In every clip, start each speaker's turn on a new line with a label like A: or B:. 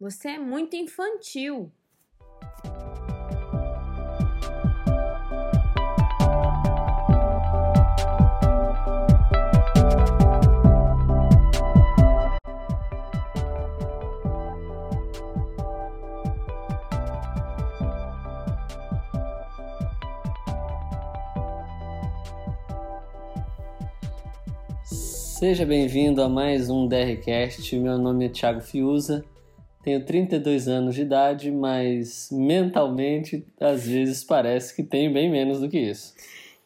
A: Você é muito infantil.
B: Seja bem-vindo a mais um DRCast. Meu nome é Thiago Fiuza, tenho 32 anos de idade, mas mentalmente às vezes parece que tenho bem menos do que isso.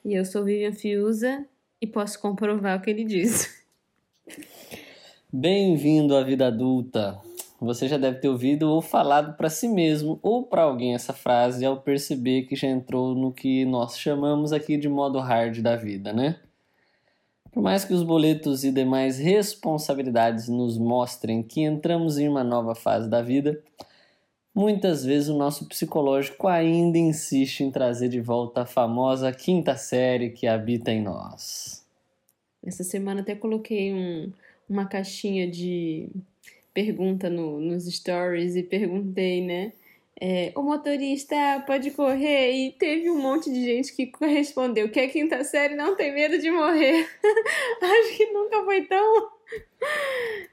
A: E eu sou Vivian Fiuza e posso comprovar o que ele diz.
B: Bem-vindo à vida adulta. Você já deve ter ouvido ou falado para si mesmo ou para alguém essa frase ao perceber que já entrou no que nós chamamos aqui de modo hard da vida, né? Por mais que os boletos e demais responsabilidades nos mostrem que entramos em uma nova fase da vida, muitas vezes o nosso psicológico ainda insiste em trazer de volta a famosa quinta série que habita em nós.
A: Essa semana até coloquei um, uma caixinha de pergunta no, nos stories e perguntei, né? É, o motorista pode correr e teve um monte de gente que respondeu que a quinta série não tem medo de morrer. Acho que nunca foi tão.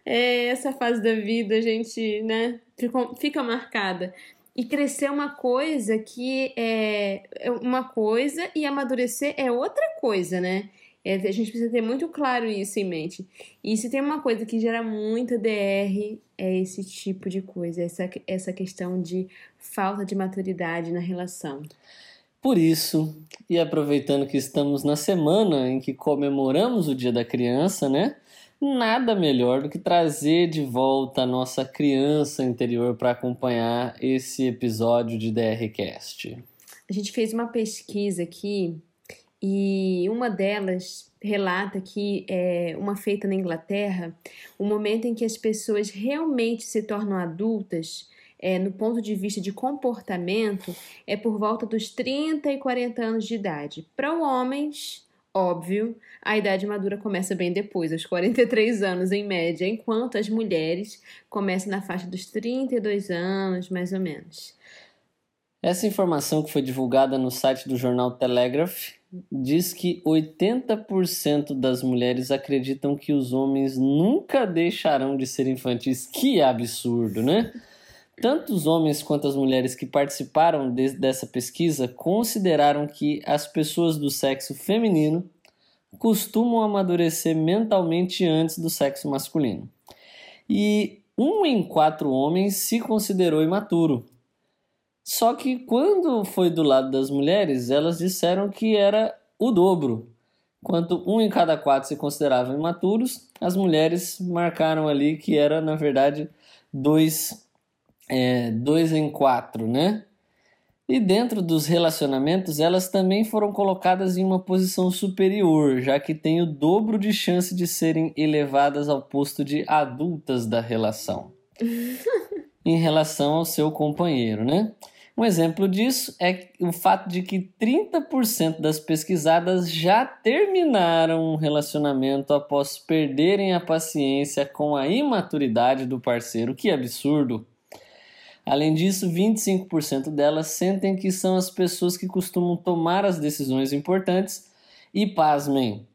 A: É, essa fase da vida, a gente, né, fica, fica marcada. E crescer é uma coisa que é, é uma coisa e amadurecer é outra coisa, né? É, a gente precisa ter muito claro isso em mente. E se tem uma coisa que gera muita DR, é esse tipo de coisa, essa, essa questão de falta de maturidade na relação.
B: Por isso, e aproveitando que estamos na semana em que comemoramos o Dia da Criança, né? Nada melhor do que trazer de volta a nossa criança interior para acompanhar esse episódio de DRCast.
A: A gente fez uma pesquisa aqui e uma delas relata que é uma feita na Inglaterra, o momento em que as pessoas realmente se tornam adultas, é, no ponto de vista de comportamento, é por volta dos 30 e 40 anos de idade. Para homens, óbvio, a idade madura começa bem depois, aos 43 anos em média, enquanto as mulheres começam na faixa dos 32 anos, mais ou menos.
B: Essa informação que foi divulgada no site do jornal Telegraph diz que 80% das mulheres acreditam que os homens nunca deixarão de ser infantis. Que absurdo, né? Tanto os homens quanto as mulheres que participaram de, dessa pesquisa consideraram que as pessoas do sexo feminino costumam amadurecer mentalmente antes do sexo masculino. E um em quatro homens se considerou imaturo, só que quando foi do lado das mulheres, elas disseram que era o dobro. Enquanto um em cada quatro se consideravam imaturos, as mulheres marcaram ali que era, na verdade, dois, é, dois em quatro, né? E dentro dos relacionamentos, elas também foram colocadas em uma posição superior, já que têm o dobro de chance de serem elevadas ao posto de adultas da relação. em relação ao seu companheiro, né? Um exemplo disso é o fato de que 30% das pesquisadas já terminaram um relacionamento após perderem a paciência com a imaturidade do parceiro. Que absurdo! Além disso, 25% delas sentem que são as pessoas que costumam tomar as decisões importantes e, pasmem,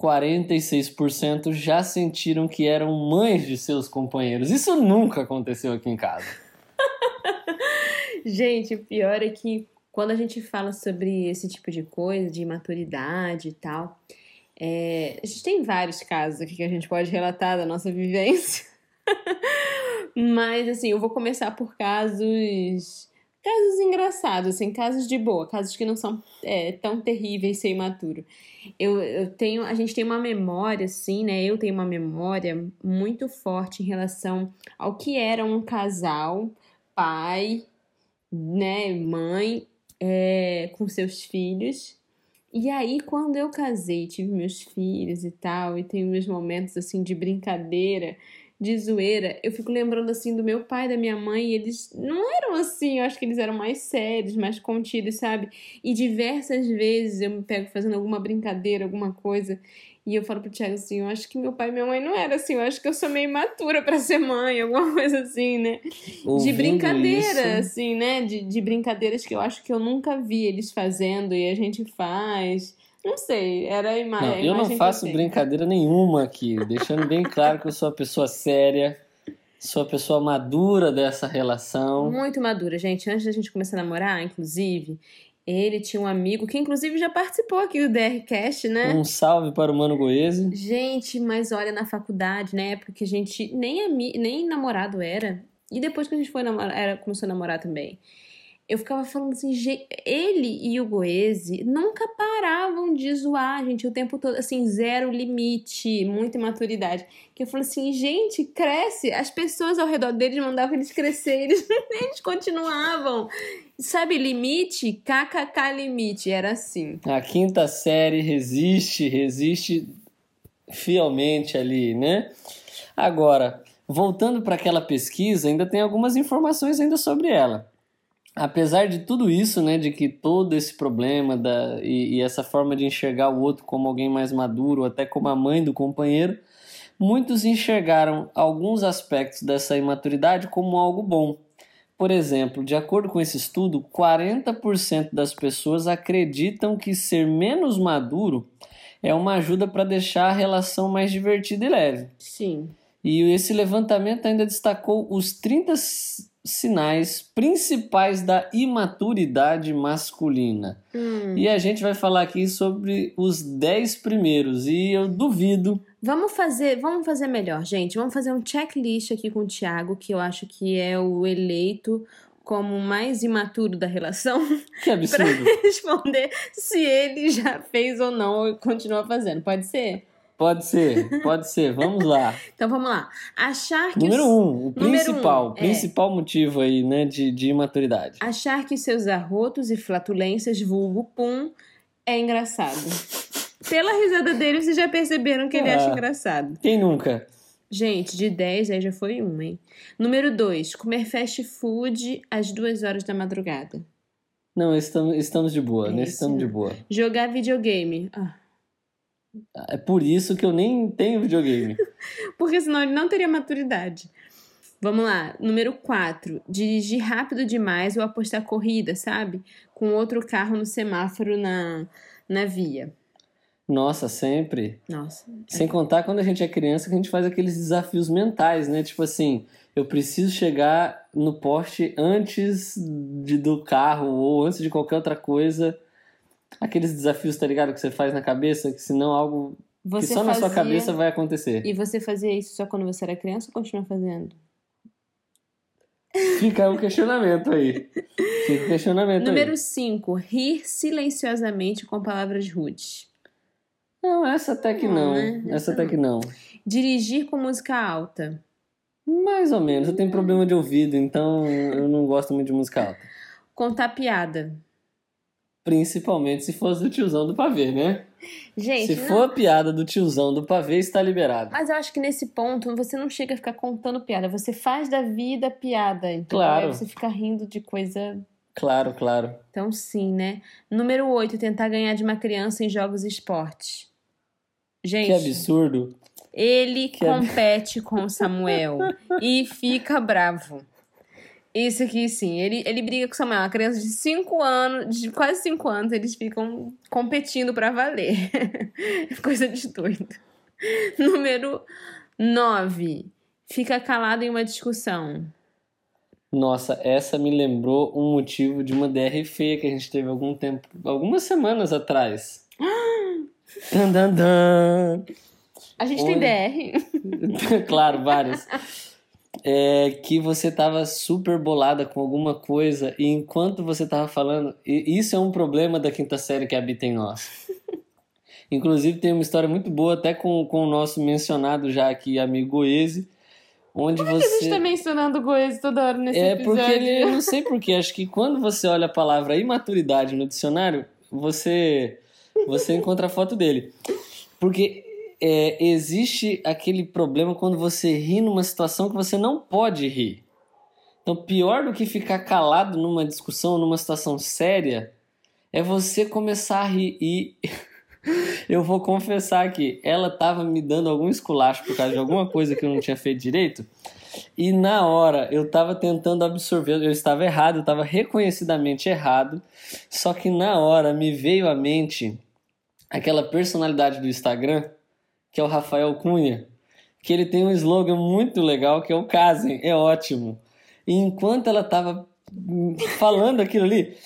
B: 46% já sentiram que eram mães de seus companheiros. Isso nunca aconteceu aqui em casa.
A: Gente, o pior é que quando a gente fala sobre esse tipo de coisa, de maturidade e tal, é, a gente tem vários casos aqui que a gente pode relatar da nossa vivência. Mas, assim, eu vou começar por casos. Casos engraçados, assim, casos de boa, casos que não são é, tão terríveis ser imaturo. Eu, eu tenho, a gente tem uma memória, assim, né? Eu tenho uma memória muito forte em relação ao que era um casal, pai né, mãe é, com seus filhos. E aí, quando eu casei, tive meus filhos e tal, e tenho meus momentos assim de brincadeira, de zoeira, eu fico lembrando assim do meu pai, da minha mãe, e eles não eram assim, eu acho que eles eram mais sérios, mais contidos, sabe? E diversas vezes eu me pego fazendo alguma brincadeira, alguma coisa, E eu falo pro Thiago assim, eu acho que meu pai e minha mãe não era assim, eu acho que eu sou meio imatura para ser mãe, alguma coisa assim, né?
B: Ouvindo
A: de brincadeira,
B: isso-
A: assim, né? De, de brincadeiras que eu acho que eu nunca vi eles fazendo e a gente faz. Não sei, era a ima
B: Não,
A: a
B: eu não
A: imagem
B: faço
A: eu
B: brincadeira nenhuma aqui, deixando bem claro que eu sou uma pessoa séria, sou a pessoa madura dessa relação.
A: Muito madura, gente. Antes da gente começar a namorar, inclusive, ele tinha um amigo que, inclusive, já participou aqui do DRCast, né?
B: Um salve para o Mano Goese.
A: Gente, mas olha, na faculdade, na época que a gente nem, ami nem namorado era, e depois que a gente foi namorar, era, começou a namorar também, eu ficava falando assim, "Ge- ele e o Goese nunca paravam de zoar, gente, o tempo todo, assim, zero limite, muita imaturidade. Que eu falei assim, gente, cresce. As pessoas ao redor deles mandavam eles crescer, eles, eles continuavam. Sabe, limite, kkk limite, era assim.
B: A quinta série resiste, resiste fielmente ali, né? Agora, voltando para aquela pesquisa, ainda tem algumas informações ainda sobre ela. Apesar de tudo isso, né, de que todo esse problema da, e, e essa forma de enxergar o outro como alguém mais maduro, até como a mãe do companheiro, muitos enxergaram alguns aspectos dessa imaturidade como algo bom. Por exemplo, de acordo com esse estudo, 40% das pessoas acreditam que ser menos maduro é uma ajuda para deixar a relação mais divertida e leve.
A: Sim.
B: E esse levantamento ainda destacou os 30 s- sinais principais da imaturidade masculina.
A: Hum.
B: E a gente vai falar aqui sobre os 10 primeiros. E eu duvido.
A: Vamos fazer, vamos fazer melhor, gente. Vamos fazer um checklist aqui com o Thiago, que eu acho que é o eleito como o mais imaturo da relação,
B: Que absurdo.
A: responder se ele já fez ou não ou continua fazendo. Pode ser?
B: Pode ser, pode ser. Vamos lá.
A: Então vamos lá. Achar que
B: Número
A: os-
B: um, o principal,
A: um,
B: o
A: é.
B: principal motivo aí, né, de, de imaturidade.
A: achar que seus arrotos e flatulências vulgo pum é engraçado. Pela risada dele, vocês já perceberam que ele
B: Ah.
A: acha engraçado.
B: Quem nunca?
A: Gente, de 10 aí já foi um, hein? Número 2, comer fast food às 2 horas da madrugada.
B: Não, estamos, estamos de boa,
A: É
B: né? Estamos de boa.
A: Jogar videogame. Ah,
B: É por isso que eu nem tenho videogame.
A: porque senão ele não teria maturidade. Vamos lá. Número 4, dirigir rápido demais ou apostar corrida, sabe? Com outro carro no semáforo na, na via.
B: Nossa, sempre.
A: Nossa.
B: Sem contar quando a gente é criança que a gente faz aqueles desafios mentais, né? Tipo assim, eu preciso chegar no poste antes de, do carro ou antes de qualquer outra coisa. Aqueles desafios, tá ligado? Que você faz na cabeça, que senão algo
A: Você
B: que só na sua cabeça vai acontecer.
A: E você fazia isso só quando você era criança ou continua fazendo?
B: Fica o questionamento aí. Fica o questionamento
A: Número
B: aí.
A: 5, rir silenciosamente com palavras rudes.
B: Não, essa até que não.
A: Não, né?
B: Essa
A: Essa
B: até
A: não.
B: que não.
A: Dirigir com música alta.
B: Mais ou menos. Eu tenho problema de ouvido, então eu não gosto muito de música alta.
A: Contar piada.
B: Principalmente se fosse do tiozão do pavê, né?
A: Gente,
B: se
A: não-
B: for a piada do tiozão do pavê, está liberado.
A: mas eu acho que nesse ponto você não chega a ficar contando piada. Você faz da vida piada. Entendeu?
B: Claro.
A: Você fica rindo de coisa.
B: Claro, claro.
A: Então, sim, né? Número 8, tentar ganhar de uma criança em jogos e esportes. Gente,
B: Que absurdo.
A: ele
B: Que ab-
A: compete com o Samuel e fica bravo. Isso aqui, sim. Ele, ele briga com Samuel. Uma criança de 5 anos, de quase 5 anos, eles ficam competindo pra valer. Coisa de doido. Número 9. Fica calado em uma discussão.
B: Nossa, essa me lembrou um motivo de uma DR feia que a gente teve algum tempo, algumas semanas atrás. Dan, dan, dan.
A: A gente
B: Oi.
A: tem DR.
B: claro, várias. É que você tava super bolada com alguma coisa e enquanto você tava falando, isso é um problema da quinta série que habita em nós. Inclusive tem uma história muito boa até com, com o nosso mencionado já aqui amigo Goese, onde
A: A gente
B: você
A: tá mencionando Goiás toda hora nesse
B: é
A: episódio.
B: porque ele, eu não sei porquê, acho que quando você olha a palavra imaturidade no dicionário, você você encontra a foto dele. Porque é, existe aquele problema quando você ri numa situação que você não pode rir. Então, pior do que ficar calado numa discussão, numa situação séria, é você começar a rir. E Eu vou confessar que ela tava me dando algum esculacho por causa de alguma coisa que eu não tinha feito direito. E na hora eu tava tentando absorver, eu estava errado, eu estava reconhecidamente errado. Só que na hora me veio à mente aquela personalidade do Instagram, que é o Rafael Cunha, que ele tem um slogan muito legal que é o casem, é ótimo. E enquanto ela tava falando aquilo ali,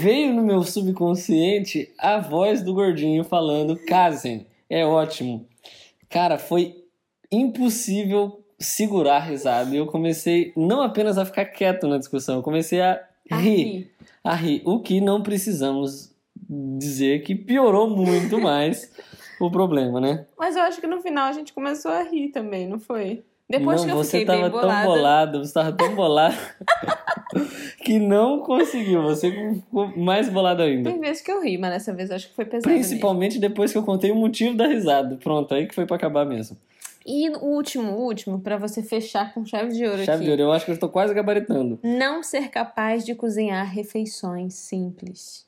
B: veio no meu subconsciente a voz do gordinho falando: casem, é ótimo. Cara, foi impossível segurar a risada e eu comecei não apenas a ficar quieto na discussão, eu comecei a, rir, a rir, o que não precisamos dizer que piorou muito mais o problema, né?
A: Mas eu acho que no final a gente começou a rir também, não foi? Depois
B: não,
A: que eu
B: você
A: fiquei
B: tava
A: bem bolada.
B: tão bolado, você tava tão bolado que não conseguiu. Você ficou mais bolado ainda.
A: Tem vezes que eu ri, mas dessa vez acho que foi pesado.
B: Principalmente
A: mesmo.
B: depois que eu contei o motivo da risada. Pronto, aí que foi para acabar mesmo.
A: E o último, o último, para você fechar com chave de ouro
B: chave
A: aqui.
B: de ouro, eu acho que eu tô quase gabaritando.
A: Não ser capaz de cozinhar refeições simples.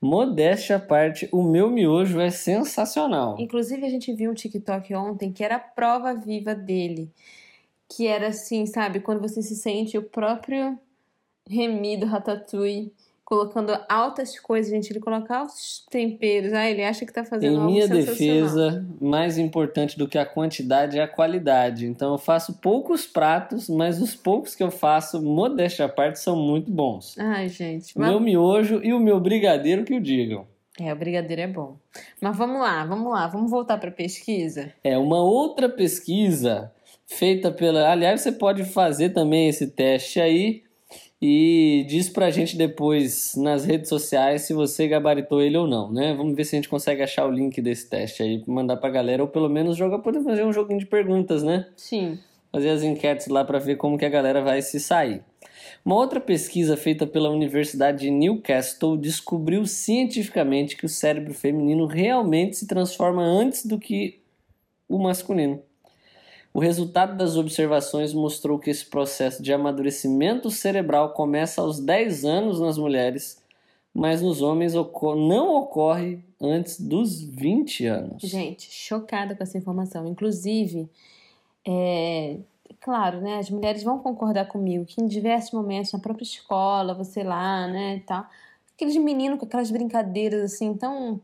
B: Modéstia à parte, o meu miojo é sensacional.
A: Inclusive, a gente viu um TikTok ontem que era a prova viva dele. Que era assim, sabe? Quando você se sente o próprio Remy do Ratatouille colocando altas coisas, gente. Ele coloca altos temperos. Ah, ele acha que tá fazendo
B: Em
A: algo
B: minha
A: sensacional.
B: defesa, mais importante do que a quantidade é a qualidade. Então eu faço poucos pratos, mas os poucos que eu faço, modéstia à parte, são muito bons.
A: Ai, gente. Mas...
B: meu miojo e o meu brigadeiro que o digam.
A: É, o brigadeiro é bom. Mas vamos lá, vamos lá. Vamos voltar pra pesquisa?
B: É uma outra pesquisa feita pela. Aliás, você pode fazer também esse teste aí e diz pra gente depois nas redes sociais se você gabaritou ele ou não, né? Vamos ver se a gente consegue achar o link desse teste aí, mandar pra galera, ou pelo menos jogar, poder fazer um joguinho de perguntas, né?
A: Sim.
B: Fazer as enquetes lá pra ver como que a galera vai se sair. Uma outra pesquisa feita pela Universidade de Newcastle descobriu cientificamente que o cérebro feminino realmente se transforma antes do que o masculino. O resultado das observações mostrou que esse processo de amadurecimento cerebral começa aos 10 anos nas mulheres, mas nos homens não ocorre antes dos 20 anos.
A: Gente, chocada com essa informação. Inclusive, é, claro, né, as mulheres vão concordar comigo que em diversos momentos, na própria escola, você lá, né, tal, aqueles meninos com aquelas brincadeiras assim, tão,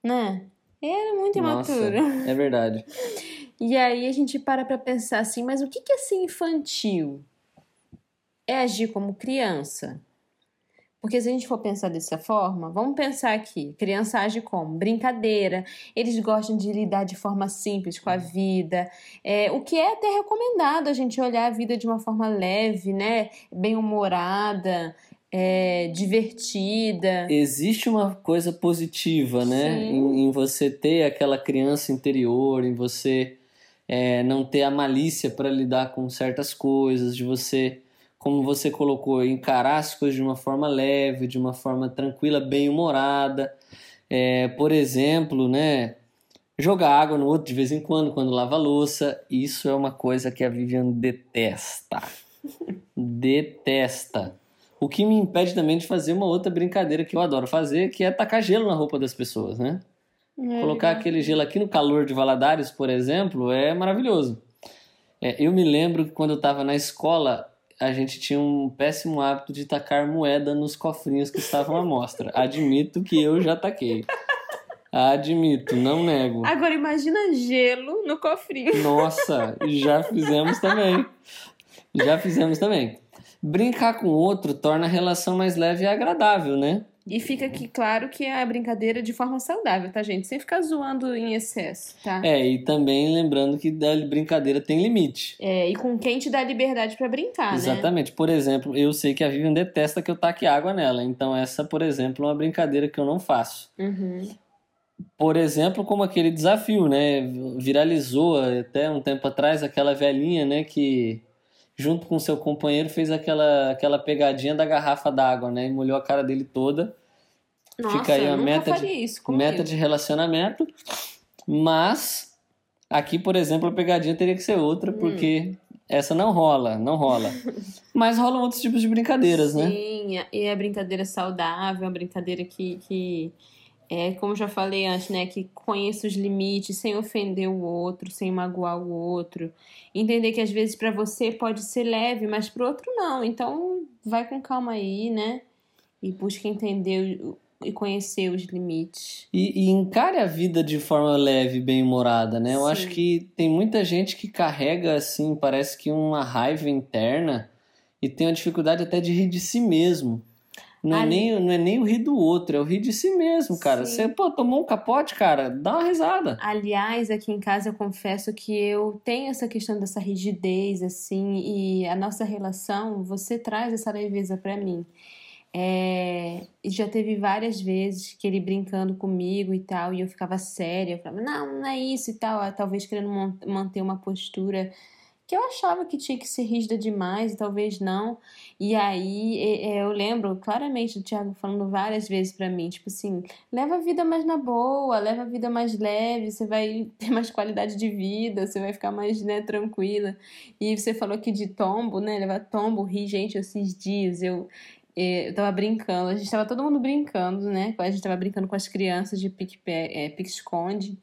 A: né, era muito
B: Nossa,
A: imaturo.
B: é verdade.
A: E aí a gente para pra pensar assim, mas o que é ser infantil? É agir como criança? Porque se a gente for pensar dessa forma, vamos pensar aqui: criança age como? Brincadeira, eles gostam de lidar de forma simples com a vida, é, o que é até recomendado a gente olhar a vida de uma forma leve, né? Bem-humorada, é, divertida.
B: Existe uma coisa positiva, né? Em, em, você ter aquela criança interior, em você é, não ter a malícia para lidar com certas coisas, de você como você colocou, encarar as coisas de uma forma leve, de uma forma tranquila, bem humorada. É, por exemplo, né, jogar água no outro de vez em quando, quando lava louça. Isso é uma coisa que a Vivian detesta. detesta. O que me impede também de fazer uma outra brincadeira que eu adoro fazer, que é tacar gelo na roupa das pessoas, né? É, Colocar aquele gelo aqui no calor de Valadares, por exemplo, é maravilhoso. É, eu me lembro que quando eu estava na escola, a gente tinha um péssimo hábito de tacar moeda nos cofrinhos que estavam à mostra. Admito que eu já taquei. Admito, não nego.
A: Agora imagina gelo no cofrinho.
B: Nossa, já fizemos também. Já fizemos também. Brincar com o outro torna a relação mais leve e agradável, né?
A: E fica aqui claro que é a brincadeira de forma saudável, tá, gente? Sem ficar zoando em excesso, tá?
B: É, e também lembrando que a brincadeira tem limite.
A: É, e com quem te dá liberdade para brincar,
B: Exatamente. né? Exatamente. Por exemplo, eu sei que a Vivian detesta que eu taque água nela. Então, essa, por exemplo, é uma brincadeira que eu não faço.
A: Uhum.
B: Por exemplo, como aquele desafio, né? Viralizou até um tempo atrás aquela velhinha, né? Que junto com seu companheiro, fez aquela, aquela pegadinha da garrafa d'água, né? E molhou a cara dele toda.
A: Nossa,
B: Fica aí a meta, de,
A: isso
B: meta de relacionamento. Mas aqui, por exemplo, a pegadinha teria que ser outra, hum. porque essa não rola, não rola. Mas rolam outros tipos de brincadeiras,
A: Sim,
B: né?
A: Sim, e a brincadeira saudável, a brincadeira que, que é, como já falei antes, né, que conheça os limites sem ofender o outro, sem magoar o outro. Entender que às vezes para você pode ser leve, mas para outro não. Então, vai com calma aí, né? E busca entender e conhecer os limites.
B: E, e encare a vida de forma leve, bem-humorada, né? Eu
A: Sim.
B: acho que tem muita gente que carrega, assim, parece que uma raiva interna e tem uma dificuldade até de rir de si mesmo. Não é,
A: Ali-
B: nem, não é nem o rir do outro, é o rir de si mesmo, cara.
A: Sim.
B: Você, pô, tomou um capote, cara, dá uma risada.
A: Aliás, aqui em casa eu confesso que eu tenho essa questão dessa rigidez, assim, e a nossa relação, você traz essa leveza pra mim. É, já teve várias vezes que ele brincando comigo e tal, e eu ficava séria, eu falava, não, não é isso e tal, ah, talvez querendo manter uma postura que eu achava que tinha que ser rígida demais, talvez não. E aí eu lembro claramente do Thiago falando várias vezes pra mim, tipo assim, leva a vida mais na boa, leva a vida mais leve, você vai ter mais qualidade de vida, você vai ficar mais, né, tranquila. E você falou aqui de tombo, né, levar tombo, ri, gente, esses dias eu eh, eu tava brincando, a gente tava todo mundo brincando, né? A gente tava brincando com as crianças de pique, é, pique-esconde.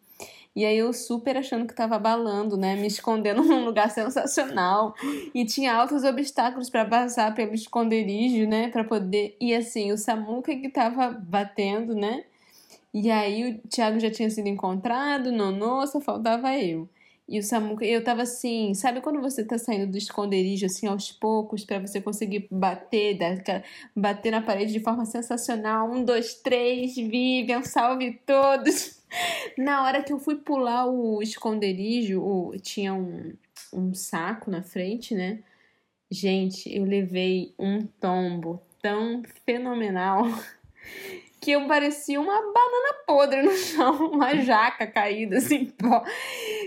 A: E aí eu super achando que tava abalando, né? Me escondendo num lugar sensacional. E tinha altos obstáculos para passar pelo esconderijo, né? Para poder. E assim, o Samuca que tava batendo, né? E aí o Thiago já tinha sido encontrado, Nonô, só faltava eu. E o Samuca, eu tava assim, sabe quando você tá saindo do esconderijo assim aos poucos para você conseguir bater, bater na parede de forma sensacional. Um, dois, três, Vivian, salve todos. Na hora que eu fui pular o esconderijo, o- tinha um, um saco na frente, né? Gente, eu levei um tombo tão fenomenal que eu parecia uma banana podre no chão, uma jaca caída assim, pó.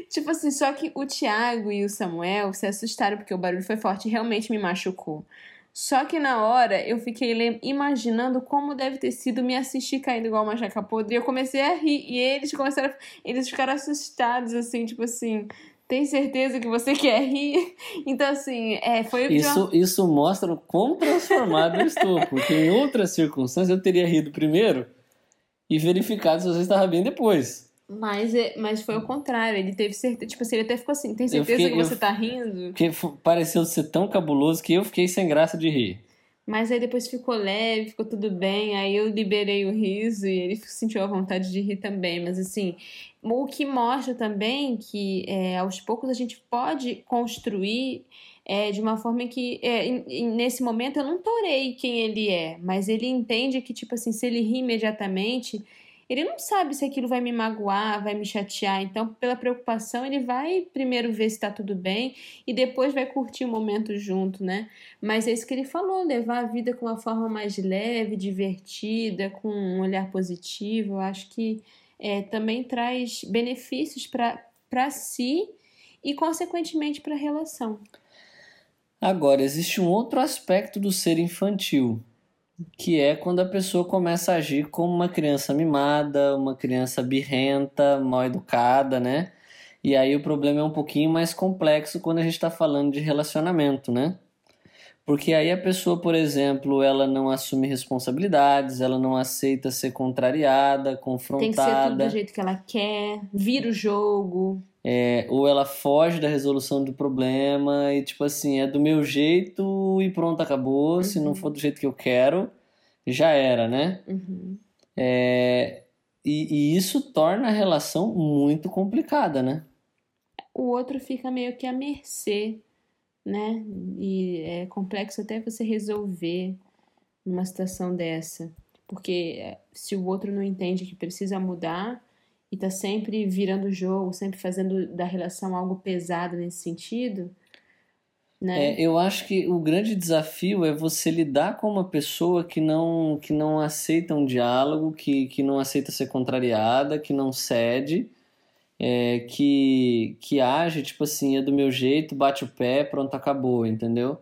A: Tipo assim, só que o Thiago e o Samuel se assustaram porque o barulho foi forte e realmente me machucou. Só que na hora eu fiquei imaginando como deve ter sido me assistir caindo igual uma jaca podre. E eu comecei a rir. E eles começaram. a- Eles ficaram assustados, assim, tipo assim. Tem certeza que você quer rir? Então, assim, é, foi uma-
B: Isso, isso mostra o quão transformado eu estou, porque em outras circunstâncias eu teria rido primeiro e verificado se você estava bem depois.
A: Mas, é- mas foi o contrário, ele teve certeza. Tipo assim, ele até ficou assim: tem certeza
B: fiquei-
A: que você
B: eu-
A: tá rindo?
B: Porque pareceu ser tão cabuloso que eu fiquei sem graça de rir.
A: Mas aí depois ficou leve, ficou tudo bem. Aí eu liberei o riso e ele sentiu a vontade de rir também. Mas assim, o que mostra também que é, aos poucos a gente pode construir é, de uma forma que é, nesse momento eu não torei quem ele é, mas ele entende que, tipo assim, se ele ri imediatamente. Ele não sabe se aquilo vai me magoar, vai me chatear. Então, pela preocupação, ele vai primeiro ver se tá tudo bem e depois vai curtir o momento junto, né? Mas é isso que ele falou, levar a vida com uma forma mais leve, divertida, com um olhar positivo. Eu acho que é, também traz benefícios para si e, consequentemente, para a relação.
B: Agora, existe um outro aspecto do ser infantil, que é quando a pessoa começa a agir como uma criança mimada, uma criança birrenta, mal educada, né? E aí o problema é um pouquinho mais complexo quando a gente está falando de relacionamento, né? Porque aí a pessoa, por exemplo, ela não assume responsabilidades, ela não aceita ser contrariada,
A: Tem que ser tudo
B: confrontada.
A: do jeito que ela quer, vira o jogo.
B: É, ou ela foge da resolução do problema e, tipo assim, é do meu jeito e pronto, acabou. Se não
A: Uhum.
B: for do jeito que eu quero, já era, né?
A: Uhum.
B: É, e, e isso torna a relação muito complicada, né?
A: O outro fica meio que à mercê, né? E é complexo até você resolver numa situação dessa. Porque é, se o outro não entende que precisa mudar e tá sempre virando o jogo, sempre fazendo da relação algo pesado nesse sentido, né?
B: É, eu acho que o grande desafio é você lidar com uma pessoa que não, que não aceita um diálogo, que, que não aceita ser contrariada, que não cede, é, que, que age tipo assim, é do meu jeito, bate o pé, pronto, acabou, entendeu?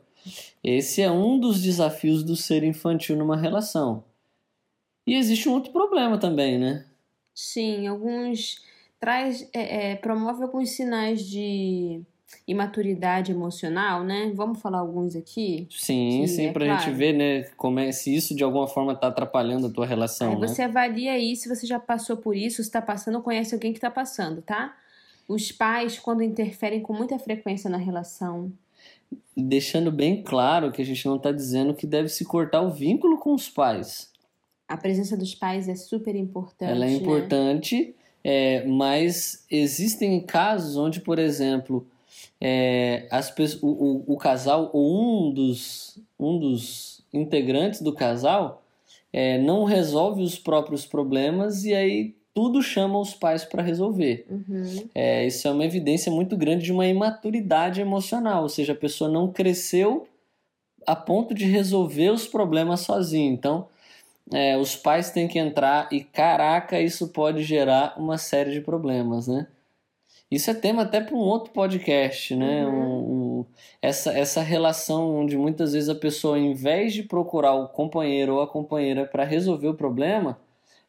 B: Esse é um dos desafios do ser infantil numa relação. E existe um outro problema também, né?
A: Sim, alguns traz, é, é, promove alguns sinais de imaturidade emocional, né? Vamos falar alguns aqui?
B: Sim, sim,
A: é
B: pra
A: claro.
B: gente ver, né, como é, se isso de alguma forma tá atrapalhando a tua relação,
A: Aí
B: né?
A: você avalia aí se você já passou por isso, se está passando conhece alguém que está passando, tá? Os pais, quando interferem com muita frequência na relação.
B: Deixando bem claro que a gente não tá dizendo que deve se cortar o vínculo com os pais.
A: A presença dos pais é super importante.
B: Ela é
A: né?
B: importante, é, mas existem casos onde, por exemplo, é, as o, o, o casal ou um dos, um dos integrantes do casal é, não resolve os próprios problemas e aí tudo chama os pais para resolver.
A: Uhum.
B: É, isso é uma evidência muito grande de uma imaturidade emocional, ou seja, a pessoa não cresceu a ponto de resolver os problemas sozinho. Então, é, os pais têm que entrar e, caraca, isso pode gerar uma série de problemas, né? Isso é tema até para um outro podcast, né?
A: Uhum.
B: Um- um- essa, essa relação onde muitas vezes a pessoa, em vez de procurar o companheiro ou a companheira para resolver o problema,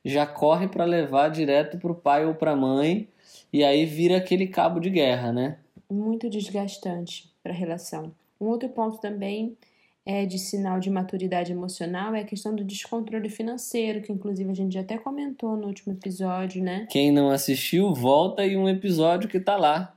B: já corre para levar direto para o pai ou para a mãe e aí vira aquele cabo de guerra, né?
A: Muito desgastante para a relação. Um outro ponto também é de sinal de maturidade emocional é a questão do descontrole financeiro, que inclusive a gente já até comentou no último episódio, né?
B: Quem não assistiu, volta em um episódio que tá lá.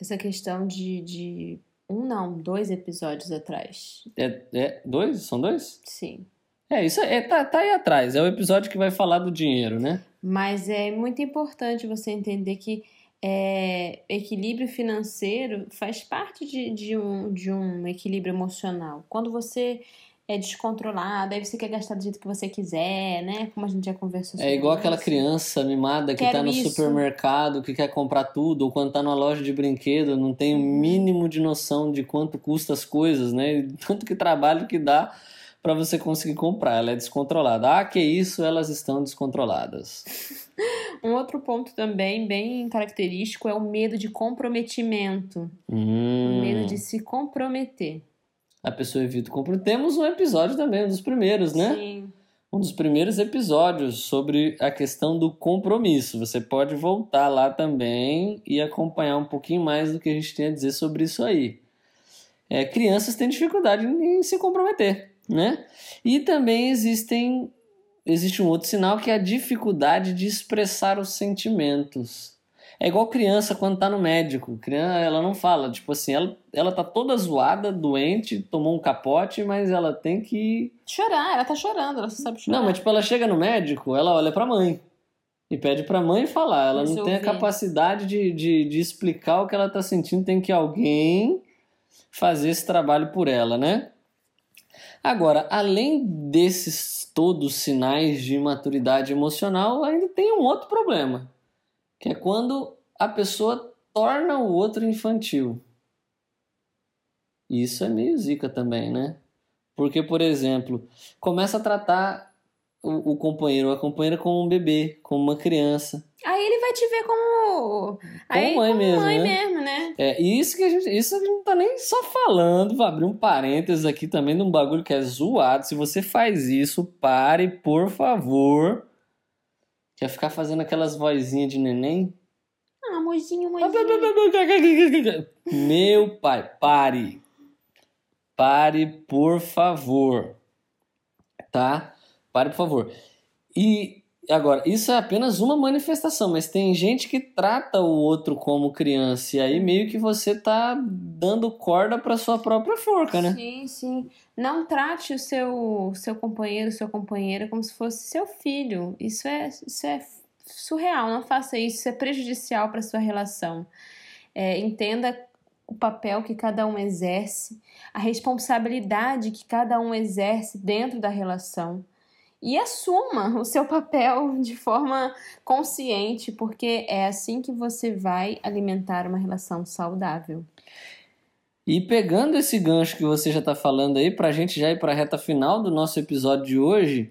A: Essa questão de, de um não, dois episódios atrás.
B: É, é dois? São dois?
A: Sim.
B: É, isso é, tá, tá aí atrás. É o episódio que vai falar do dinheiro, né?
A: Mas é muito importante você entender que é, equilíbrio financeiro faz parte de, de, um, de um equilíbrio emocional. Quando você é descontrolado, aí você quer gastar do jeito que você quiser, né? Como a gente já conversou sobre
B: É igual aquela criança mimada que
A: Quero
B: tá no
A: isso.
B: supermercado, que quer comprar tudo, ou quando tá numa loja de brinquedo, não tem o mínimo de noção de quanto custa as coisas, né? E Tanto que trabalho que dá para você conseguir comprar. Ela é descontrolada. Ah, que isso, elas estão descontroladas.
A: Um outro ponto também bem característico é o medo de comprometimento. O
B: Hum.
A: medo de se comprometer.
B: A pessoa evita o compromisso. Temos um episódio também, um dos primeiros, né?
A: Sim.
B: um dos primeiros episódios sobre a questão do compromisso. Você pode voltar lá também e acompanhar um pouquinho mais do que a gente tem a dizer sobre isso aí. É, crianças têm dificuldade em se comprometer, né? E também existem existe um outro sinal que é a dificuldade de expressar os sentimentos. É igual criança quando tá no médico. Criança, ela não fala, tipo assim, ela, ela tá toda zoada, doente, tomou um capote, mas ela tem que
A: Chorar, ela tá chorando, ela só sabe chorar.
B: não, mas tipo, ela chega no médico, ela olha pra mãe. E pede pra mãe falar. Ela não tem a capacidade de, de, de explicar o que ela tá sentindo. Tem que alguém fazer esse trabalho por ela, né? Agora, além desses todos sinais de imaturidade emocional, ainda tem um outro problema. Que é quando a pessoa torna o outro infantil. Isso é meio zica também, né? Porque, por exemplo, começa a tratar o, o companheiro ou a companheira como um bebê, como uma criança.
A: Aí ele vai te ver como. Aí,
B: mãe
A: como
B: mesmo,
A: mãe
B: né?
A: mesmo, né?
B: É, isso que a gente, isso a gente não tá nem só falando, vou abrir um parênteses aqui também de um bagulho que é zoado. Se você faz isso, pare, por favor. Quer ficar fazendo aquelas vozinhas de neném?
A: Ah, amorzinho, mãezinho.
B: Meu pai, pare. Pare, por favor. Tá? Pare, por favor. E agora, isso é apenas uma manifestação, mas tem gente que trata o outro como criança e aí meio que você tá dando corda para sua própria forca, né?
A: Sim, sim. Não trate o seu, seu companheiro, sua companheira como se fosse seu filho. Isso é, isso é surreal. Não faça isso. Isso é prejudicial para sua relação. É, entenda o papel que cada um exerce, a responsabilidade que cada um exerce dentro da relação. E assuma o seu papel de forma consciente, porque é assim que você vai alimentar uma relação saudável.
B: E pegando esse gancho que você já tá falando aí, pra gente já ir pra reta final do nosso episódio de hoje,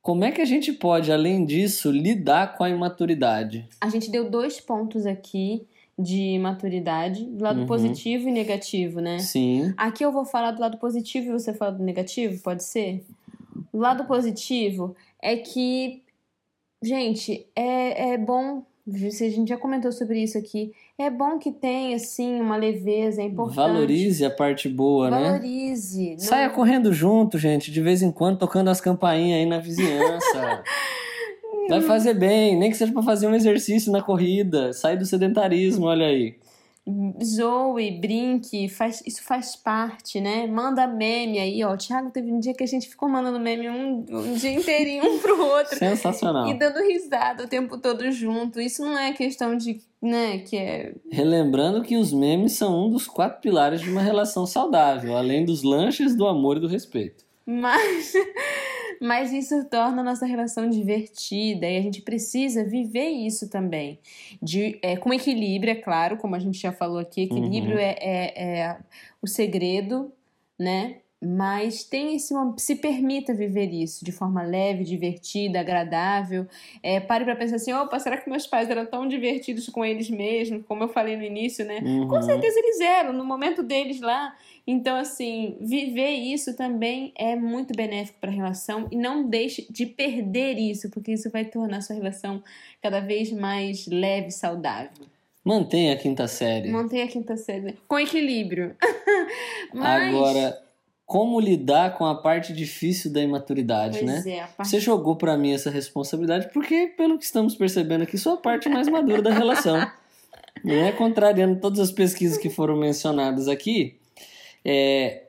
B: como é que a gente pode, além disso, lidar com a imaturidade?
A: A gente deu dois pontos aqui de maturidade, do lado
B: Uhum.
A: positivo e negativo, né?
B: Sim.
A: Aqui eu vou falar do lado positivo e você fala do negativo, pode ser? O lado positivo é que, gente, é, é bom A gente já comentou sobre isso aqui. É bom que tenha, assim, uma leveza, é importante.
B: Valorize a parte boa,
A: Valorize.
B: né?
A: Valorize.
B: Saia correndo junto, gente, de vez em quando, tocando as campainhas aí na vizinhança. Vai fazer bem, nem que seja para fazer um exercício na corrida. Sai do sedentarismo, olha aí.
A: Zoe, brinque, faz, isso faz parte, né? Manda meme aí, ó. Thiago, teve um dia que a gente ficou mandando meme um, um dia inteirinho um pro outro.
B: Sensacional.
A: E dando risada o tempo todo junto. Isso não é questão de, né, que é...
B: Relembrando que os memes são um dos quatro pilares de uma relação saudável, além dos lanches, do amor e do respeito.
A: Mas... Mas isso torna a nossa relação divertida e a gente precisa viver isso também. De, é, com equilíbrio, é claro, como a gente já falou aqui, equilíbrio
B: Uhum.
A: é, é, é o segredo, né? Mas tem esse se permita viver isso de forma leve, divertida, agradável. É, pare para pensar assim, opa, será que meus pais eram tão divertidos com eles mesmos, como eu falei no início, né?
B: Uhum.
A: Com certeza eles eram, no momento deles lá. Então, assim, viver isso também é muito benéfico para a relação e não deixe de perder isso, porque isso vai tornar a sua relação cada vez mais leve e saudável.
B: Mantenha a quinta série.
A: Mantenha a quinta série com equilíbrio. Mas,
B: Agora, como lidar com a parte difícil da imaturidade, né?
A: pois é, a parte
B: Você jogou pra mim essa responsabilidade porque, pelo que estamos percebendo aqui, sou a parte mais madura da relação. Não é contrariando todas as pesquisas que foram mencionadas aqui. É,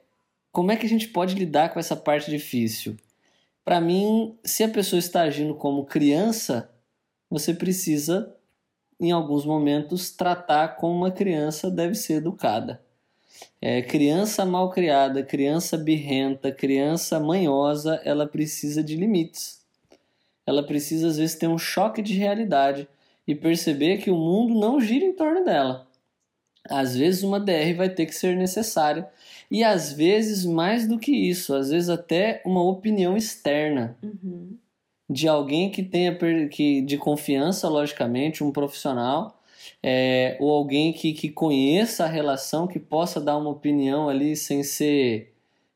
B: como é que a gente pode lidar com essa parte difícil? Para mim, se a pessoa está agindo como criança, você precisa, em alguns momentos, tratar como uma criança deve ser educada. É, criança mal criada, criança birrenta, criança manhosa, ela precisa de limites. Ela precisa, às vezes, ter um choque de realidade e perceber que o mundo não gira em torno dela. Às vezes, uma DR vai ter que ser necessária. E às vezes, mais do que isso, às vezes até uma opinião externa
A: Uhum.
B: de alguém que tenha que, de confiança, logicamente, um profissional, é, ou alguém que, que conheça a relação, que possa dar uma opinião ali sem ser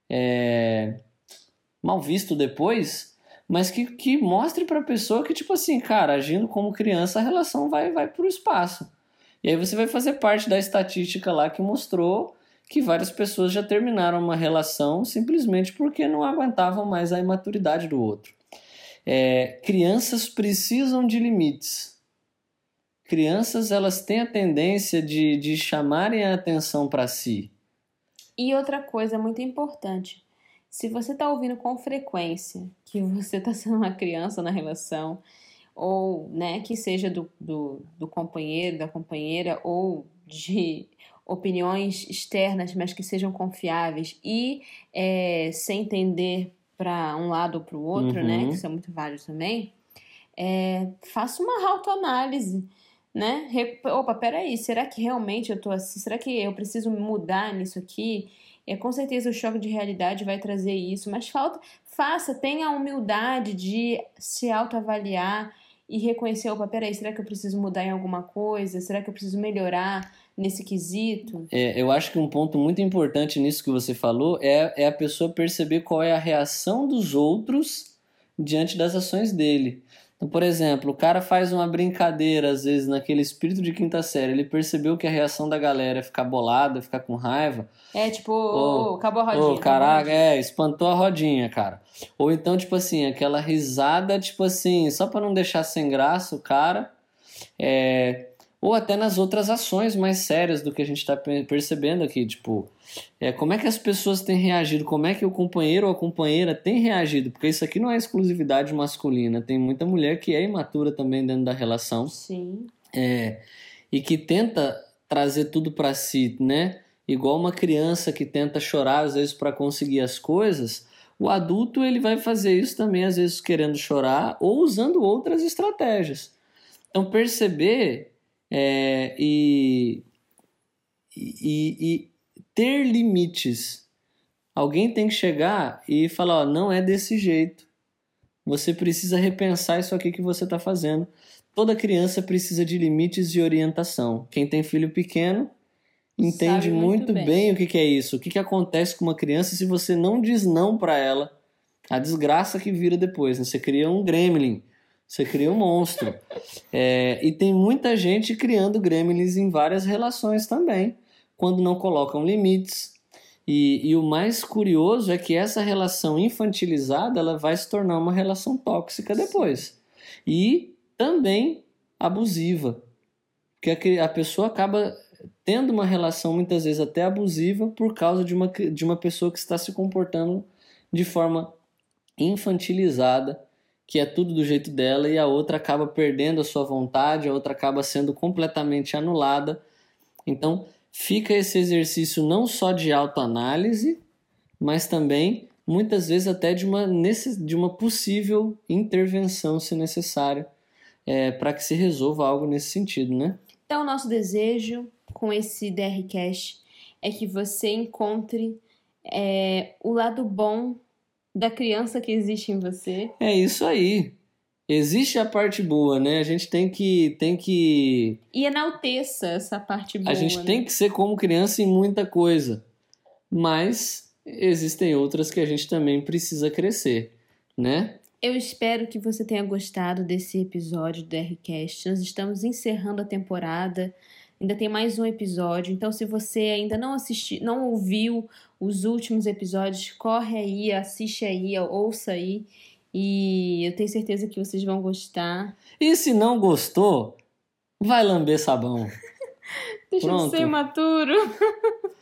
B: é, mal visto depois, mas que, que mostre para a pessoa que, tipo assim, cara, agindo como criança, a relação vai, vai para o espaço. E aí você vai fazer parte da estatística lá que mostrou que várias pessoas já terminaram uma relação simplesmente porque não aguentavam mais a imaturidade do outro. É, crianças precisam de limites. Crianças elas têm a tendência de, de chamarem a atenção para si.
A: E outra coisa muito importante: se você está ouvindo com frequência que você está sendo uma criança na relação, ou né, que seja do, do, do companheiro, da companheira, ou de opiniões externas, mas que sejam confiáveis e é, sem entender para um lado ou para o outro,
B: Uhum.
A: né, que isso é muito válido também, é, faça uma autoanálise né? Opa, peraí, será que realmente eu tô assim? Será que eu preciso mudar nisso aqui? É, com certeza o choque de realidade vai trazer isso, mas falta, faça, tenha a humildade de se autoavaliar e reconhecer, opa, peraí, será que eu preciso mudar em alguma coisa? Será que eu preciso melhorar nesse quesito?
B: É, eu acho que um ponto muito importante nisso que você falou é, é a pessoa perceber qual é a reação dos outros diante das ações dele. Então, por exemplo, o cara faz uma brincadeira, às vezes, naquele espírito de quinta série, ele percebeu que a reação da galera é ficar bolada, ficar com raiva.
A: É tipo,
B: ô,
A: acabou a rodinha. A
B: caraca, é, espantou a rodinha, cara. Ou então, tipo assim, aquela risada, tipo assim, só pra não deixar sem graça o cara. É, ou até nas outras ações mais sérias do que a gente tá pe- percebendo aqui, tipo, é, como é que as pessoas têm reagido, como é que o companheiro ou a companheira tem reagido, porque isso aqui não é exclusividade masculina, tem muita mulher que é imatura também dentro da relação
A: Sim.
B: é, e que tenta trazer tudo para si, né? Igual uma criança que tenta chorar às vezes para conseguir as coisas, o adulto ele vai fazer isso também às vezes querendo chorar ou usando outras estratégias. Então perceber é, e, e, e ter limites. Alguém tem que chegar e falar, ó, não é desse jeito. Você precisa repensar isso aqui que você está fazendo. Toda criança precisa de limites e orientação. Quem tem filho pequeno entende
A: Sabe muito
B: muito, bem.
A: bem.
B: o que, que é isso. O que, que acontece com uma criança se você não diz não para ela. A desgraça que vira depois. Né? Você cria um gremlin. Você cria um monstro. É, e tem muita gente criando gremlins em várias relações também, quando não colocam limites. E, e, o mais curioso é que essa relação infantilizada ela vai se tornar uma relação tóxica depois. E também abusiva. Porque a, a pessoa acaba tendo uma relação muitas vezes até abusiva por causa de uma, de uma pessoa que está se comportando de forma infantilizada que é tudo do jeito dela e a outra acaba perdendo a sua vontade, a outra acaba sendo completamente anulada. Então, fica esse exercício não só de autoanálise, mas também muitas vezes até de uma, de uma possível intervenção, se necessário, é, para que se resolva algo nesse sentido, né?
A: Então, nosso desejo com esse DRCast é que você encontre é, o lado bom da criança que existe em você.
B: É isso aí. Existe a parte boa, né? A gente tem que tem que
A: e enalteça essa parte boa.
B: A gente
A: né?
B: tem que ser como criança em muita coisa, mas existem outras que a gente também precisa crescer, né?
A: Eu espero que você tenha gostado desse episódio do RCast. Nós estamos encerrando a temporada. Ainda tem mais um episódio, então se você ainda não assistiu, não ouviu os últimos episódios, corre aí, assiste aí, ouça aí. E eu tenho certeza que vocês vão gostar.
B: E se não gostou, vai lamber sabão.
A: Deixa Pronto. de ser imaturo.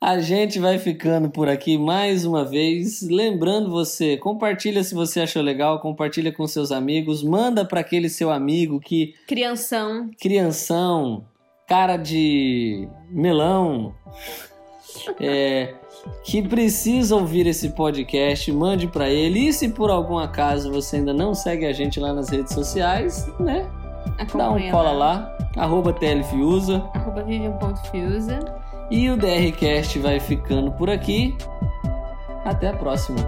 B: A gente vai ficando por aqui mais uma vez. Lembrando você, compartilha se você achou legal, compartilha com seus amigos, manda para aquele seu amigo que
A: crianção,
B: crianção, cara de melão, é, que precisa ouvir esse podcast, mande para ele. E se por algum acaso você ainda não segue a gente lá nas redes sociais, né? Acompanha Dá um cola lá, lá arroba TLFiusa,
A: arroba Vivian.fiusa.
B: E o DRCast vai ficando por aqui. Até a próxima.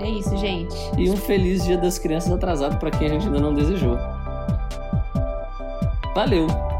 A: É isso, gente.
B: E um feliz Dia das Crianças atrasado para quem a gente ainda não desejou. Valeu!